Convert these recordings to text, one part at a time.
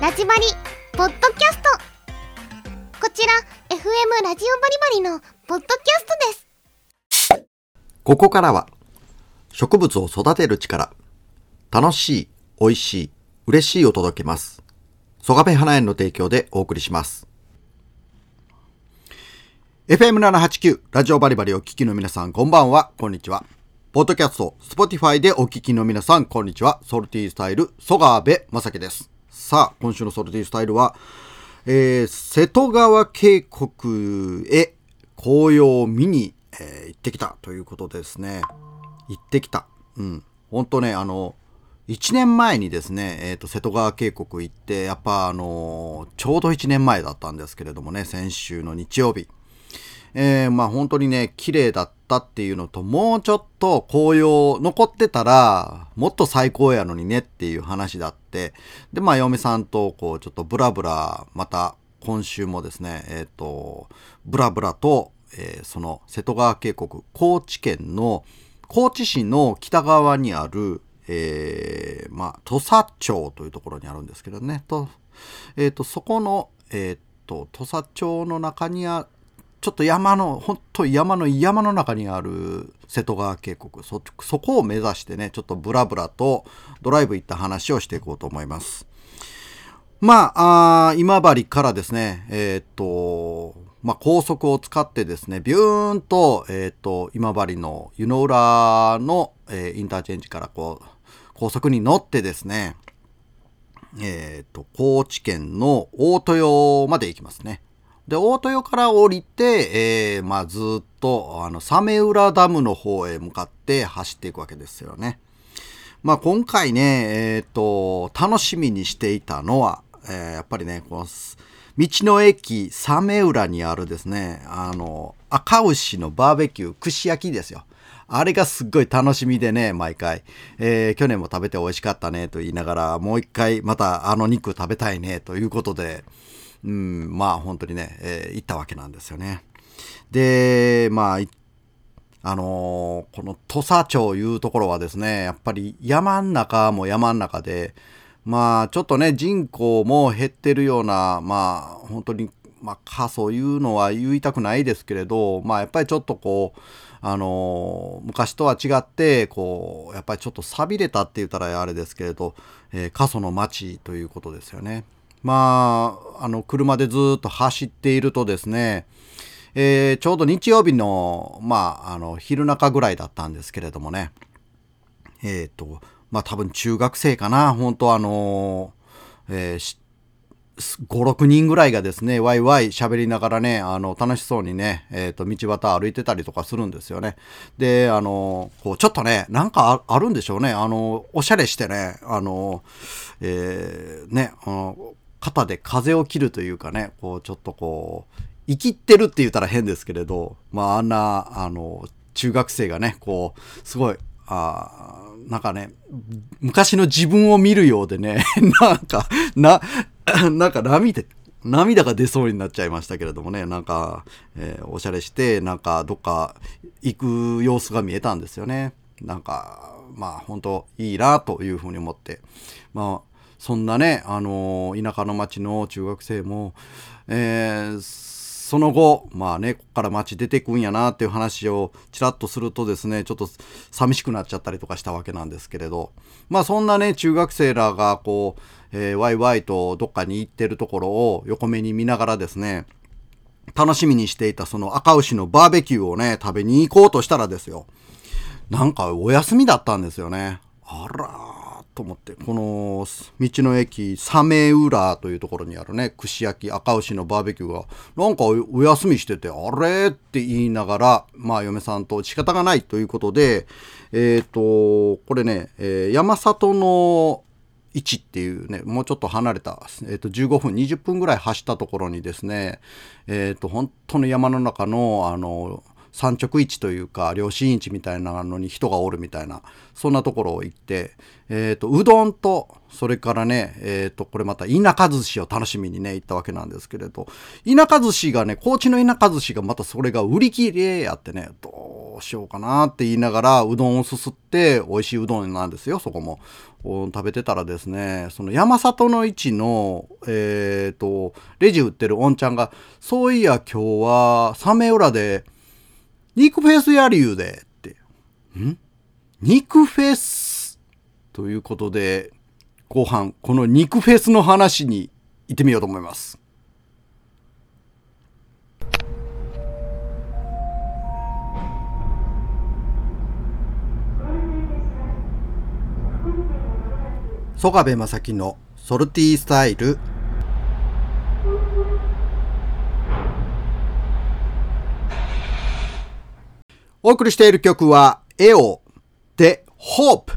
ラジバリポッドキャストこちら FM ラジオバリバリのポッドキャストですここからは植物を育てる力楽しい、美味しい、嬉しいを届けます。ソガペ花園の提供でお送りします。FM789 ラジオバリバリお聞きの皆さんこんばんは、こんにちは。ポッドキャスト、 Spotify でお聞きの皆さんこんにちは。 Salty Style、ソガーベまさきです。さあ、今週のソルティースタイルは、えー瀬戸川渓谷へ紅葉を見に、えー行ってきたということですね。行ってきた。うん。ほんとね、あの、1年前にですね、えっ、と、瀬戸川渓谷行って、やっぱあのちょうど1年前だったんですけれどもね、先週の日曜日。えーまあ本当にね、綺麗だったっていうのと、もうちょっと紅葉残ってたら、もっと最高やのにねっていう話だって、で、まあ嫁さんとこう、ちょっとブラブラ、また今週もですね、えっ、と、ブラブラと、えーその瀬戸川渓谷、高知県の、高知市の北側にある、えーまあ、土佐町というところにあるんですけどね、と、えっ、と、そこの、えっ、と、土佐町の中にあちょっと山の、本当山の山の中にある瀬戸川渓谷、そ、そこを目指してね、ちょっとブラブラとドライブ行った話をしていこうと思います。まあ、あ今治からですね、えーっと、まあ、高速を使ってですね、ビューンと、えーっと、今治の湯の浦の、えーインターチェンジからこう、高速に乗ってですね、えっと、高知県の大豊まで行きますね。で、大豊から降りて、えーまあ、ずっと、あの、サメ浦ダムの方へ向かって走っていくわけですよね。まあ、今回ね、えっ、と、楽しみにしていたのは、えーやっぱりね、この、道の駅サメ浦にあるですね、あの、赤牛のバーベキュー、串焼きですよ。あれがすっごい楽しみでね、毎回。えー去年も食べて美味しかったねと言いながら、もう一回またあの肉食べたいねということで、うん、まあ本当にね、えー行ったわけなんですよね。で、まあ、あのーこの土佐町いうところはですね、やっぱり山ん中も山ん中で、まあちょっとね、人口も減ってるような、まあ本当に、まあ過疎いうのは言いたくないですけれど、まあやっぱりちょっとこう、あのー昔とは違って、こう、やっぱりちょっと錆びれたって言ったらあれですけれど、えー過疎の町ということですよね。まあ、あの、車でずっと走っているとですね、えーちょうど日曜日の、まあ、あの、昼中ぐらいだったんですけれどもね、えっ、と、まあ多分中学生かな、本当あのーえー5、6人ぐらいがですね、ワイワイ喋りながらね、あの、楽しそうにね、えっ、と、道端歩いてたりとかするんですよね。で、あの、こう、ちょっとね、なんかあるんでしょうね。あの、おしゃれしてね、あの、えーね、あの、肩で風を切るというかね、こう、ちょっとこう、生きってるって言ったら変ですけれど、まあ、あんな、あの、中学生がね、こう、すごい、あーなんかね、昔の自分を見るようでね、なんか、な、なんか涙、涙が出そうになっちゃいましたけれどもね、なんか、えーおしゃれして、なんか、どっか行く様子が見えたんですよね。なんか、まあ、本当いいな、というふうに思って。まあ、そんなね、あの田舎の町の中学生も、えーその後、まあね、ここから街出てくんやなっていう話をちらっとするとですね、ちょっと寂しくなっちゃったりとかしたわけなんですけれど、まあそんなね、中学生らがこう、えーワイワイとどっかに行ってるところを横目に見ながらですね、楽しみにしていたその赤牛のバーベキューをね、食べに行こうとしたらですよ、なんかお休みだったんですよね。あらと思って、この道の駅サメ浦というところにあるね、串焼き赤牛のバーベキューが、なんかお休みしてて、あれ？って言いながら、まあ嫁さんと仕方がないということで、えっ、と、これね、えー山里の1っていうね、もうちょっと離れた、えっと15分、20分ぐらい走ったところにですね、えっと本当の山の中のあの産直市というか良心市みたいなのに人がおるみたいなそんなところを行って、えーと、うどんとそれからね、えーと、これまた田舎寿司を楽しみにね行ったわけなんですけれど田舎寿司がね高知の田舎寿司がまたそれが売り切れやってねどうしようかなって言いながらうどんをすすって美味しいうどんなんですよそこも。食べてたらですねその山里の位置のえっ、ー、とレジ売ってるおんちゃんがそういや今日はサメ裏で肉フェスやりゆうでって。ん肉フェスということで後半この肉フェスの話に行ってみようと思います。曽我部正樹のソルティースタイル。お送りしている曲はエオでホープ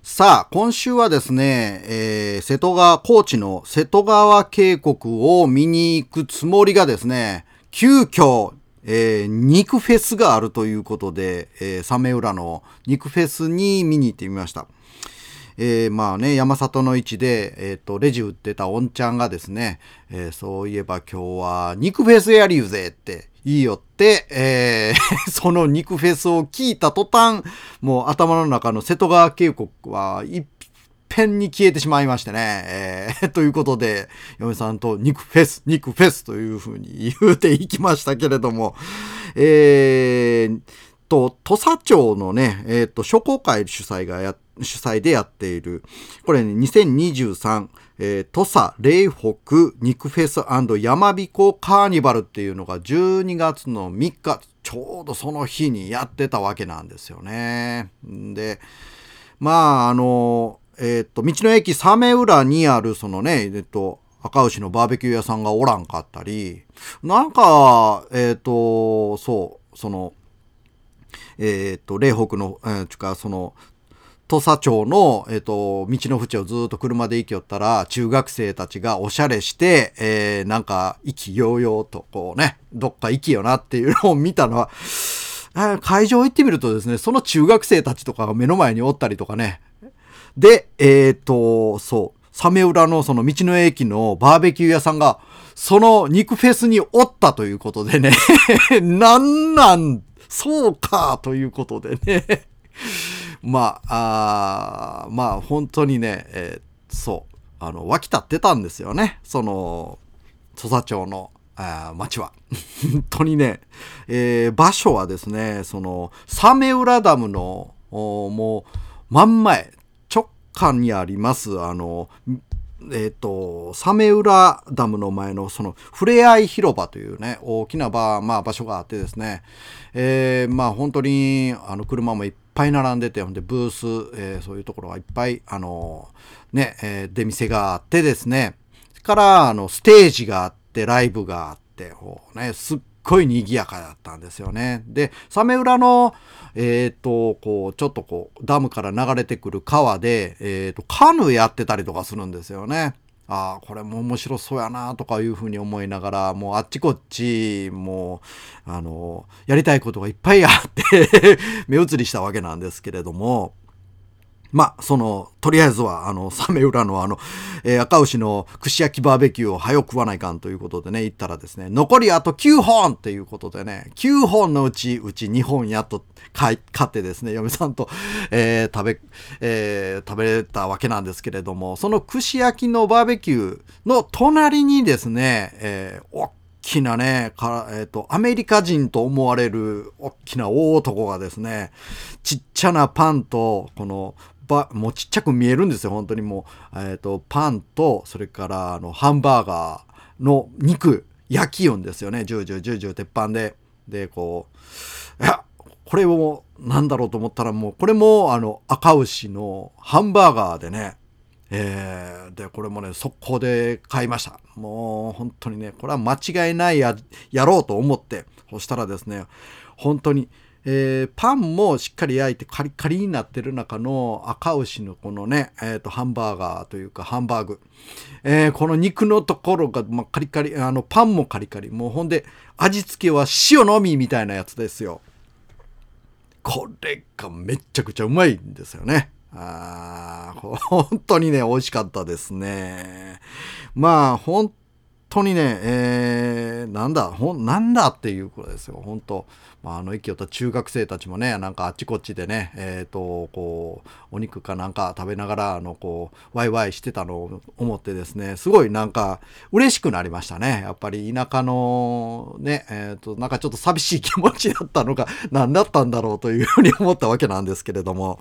さあ、今週はですね、えー、瀬戸川、高知の瀬戸川渓谷を見に行くつもりがですね、急遽、えー、肉フェスがあるということで、えー、サメ浦の肉フェスに見に行ってみました。えー、まあね、山里の位置で、えっ、ー、と、レジ売ってたおんちゃんがですね、えー、そういえば今日は肉フェスやりゆぜって言いよって、えー、その肉フェスを聞いた途端、もう頭の中の瀬戸川渓谷は一遍に消えてしまいましてね、えー、ということで、嫁さんと肉フェス、肉フェスというふうに言うていきましたけれども、えー、と、土佐町のね、えっ、ー、と、商工会主催がや、主催でやっている、これね、2023、えー、土佐霊北肉フェス山彦カーニバルっていうのが12月の3日、ちょうどその日にやってたわけなんですよね。で、まあ、あの、えっ、ー、と、道の駅サメ浦にあるそのね、えっ、と、赤牛のバーベキュー屋さんがおらんかったり、なんか、えっ、と、そう、その、えっ、と、霊北の、えー、ちゅか、その、土佐町の、えっ、と、道の縁をずっと車で行きよったら、中学生たちがおしゃれして、えー、なんか、意気揚々と、こうね、どっか行きよなっていうのを見たのは、会場行ってみるとですね、その中学生たちとかが目の前におったりとかね。で、えっ、と、そう、サメ浦のその道の駅のバーベキュー屋さんが、その肉フェスにおったということでね なんなん、そうか、ということでね まあ、あまあ、本当にね、えー、そう、あの、湧き立ってたんですよね。その、土佐町の、あ町は。本当にね、えー、場所はですね、その、サメ浦ダムの、もう、真ん前、直下にあります、あの、えっ、ー、と、サメ浦ダムの前のそのふれあい広場というね、大きな場、まあ場所があってですね、えー、まあ本当にあの車もいっぱい並んでて、ほんでブース、えー、そういうところがいっぱい、あのね、えー、出店があってですね、からあのステージがあって、ライブがあって、こうね、すっごい賑やかだったんですよね。で、サメ浦の、えっ、と、こう、ちょっとこう、ダムから流れてくる川で、えっ、と、カヌーやってたりとかするんですよね。ああ、これも面白そうやなとかいうふうに思いながら、もうあっちこっち、もう、あの、やりたいことがいっぱいあって目移りしたわけなんですけれども、まあ、その、とりあえずは、あの、サメ裏のあの、えー、赤牛の串焼きバーベキューを早く食わないかんということでね、行ったらですね、残りあと9本っていうことでね、9本のうち、うち2本やっと買ってですね、嫁さんと、えー、食べ、えー、食べれたわけなんですけれども、その串焼きのバーベキューの隣にですね、えー、きなね、かえっ、ー、と、アメリカ人と思われる大きな大男がですね、ちっちゃなパンと、このばもうちっちゃく見えるんですよ本当にもう、えーと、パンとそれからあのハンバーガーの肉焼きよんですよね。ジュージュージュージュー鉄板で。でこういやこれをなんだろうと思ったらもうこれもあの赤牛のハンバーガーでね。えー、でこれもね速攻で買いました。もう本当にねこれは間違いないややろうと思って。そしたらですね本当にえー、パンもしっかり焼いてカリカリになってる中の赤牛のこのね、えー、とハンバーガーというかハンバーグ、えー、この肉のところが、まあ、カリカリあのパンもカリカリ。もうほんで味付けは塩のみみたいなやつですよ。これがめちゃくちゃうまいんですよね。あ本当にね美味しかったですね。まあ本当にね、えー、なんだ、ほ、なんだっていうことですよ、本当。まあ、あの、息をった中学生たちもね、なんかあっちこっちでね、えっ、ー、と、こう、お肉かなんか食べながら、あの、こう、ワイワイしてたのを思ってですね、すごいなんか、嬉しくなりましたね。やっぱり田舎の、ね、えっ、ー、と、なんかちょっと寂しい気持ちだったのが、何だったんだろうというふうに思ったわけなんですけれども、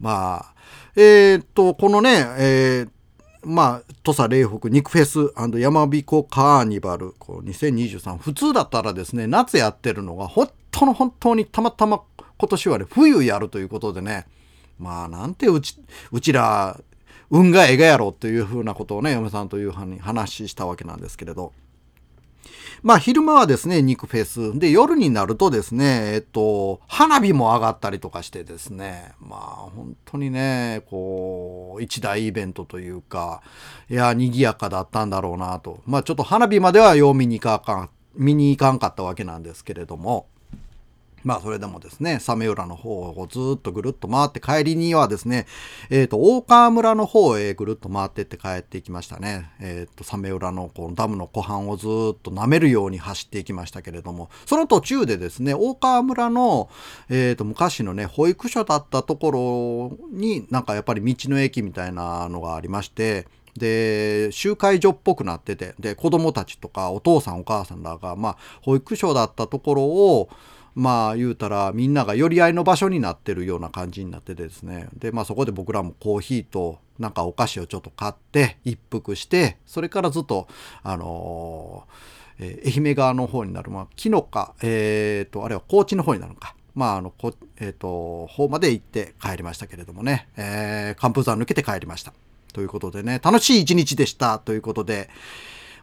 まあ、えっ、と、このね、えっーまあ、土佐霊北肉フェス山彦カーニバル。こう2023普通だったらですね夏やってるのが本当の本当にたまたま今年はね冬やるということでね。まあなんてうちうちら運がえがやろというふうなことをね嫁さんというふうに話したわけなんですけれど。まあ昼間はですね、肉フェス。で、夜になるとですね、えっと、花火も上がったりとかしてですね、まあ本当にね、こう、一大イベントというか、いや、賑やかだったんだろうなと。まあちょっと花火まではよう見に行かかん、見に行かんかったわけなんですけれども、まあそれでもですね、サメ浦の方をずっとぐるっと回って帰りにはですね、えっ、ー、と、大川村の方へぐるっと回ってって帰っていきましたね。えっ、ー、と、サメ浦のこのダムの湖畔をずっと舐めるように走っていきましたけれども、その途中でですね、大川村の、えっ、ー、と、昔のね、保育所だったところになんかやっぱり道の駅みたいなのがありまして、で集会所っぽくなっててで子供たちとかお父さんお母さんらが、まあ、保育所だったところをまあ言うたらみんなが寄り合いの場所になってるような感じになってですね。でまあそこで僕らもコーヒーとなんかお菓子をちょっと買って一服してそれからずっとあのー、えー、愛媛側の方になる。まあ木のかえっ、ー、とあれは高知の方になるのか。まああのこえっ、と方まで行って帰りましたけれどもね、えー、寒風山抜けて帰りました。ということでね楽しい一日でした。ということで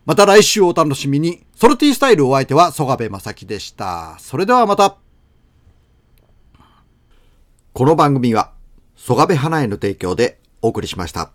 また来週お楽しみに。ソルティースタイルお相手は曽我部正樹でした。それではまた。この番組は、曽我部花への提供でお送りしました。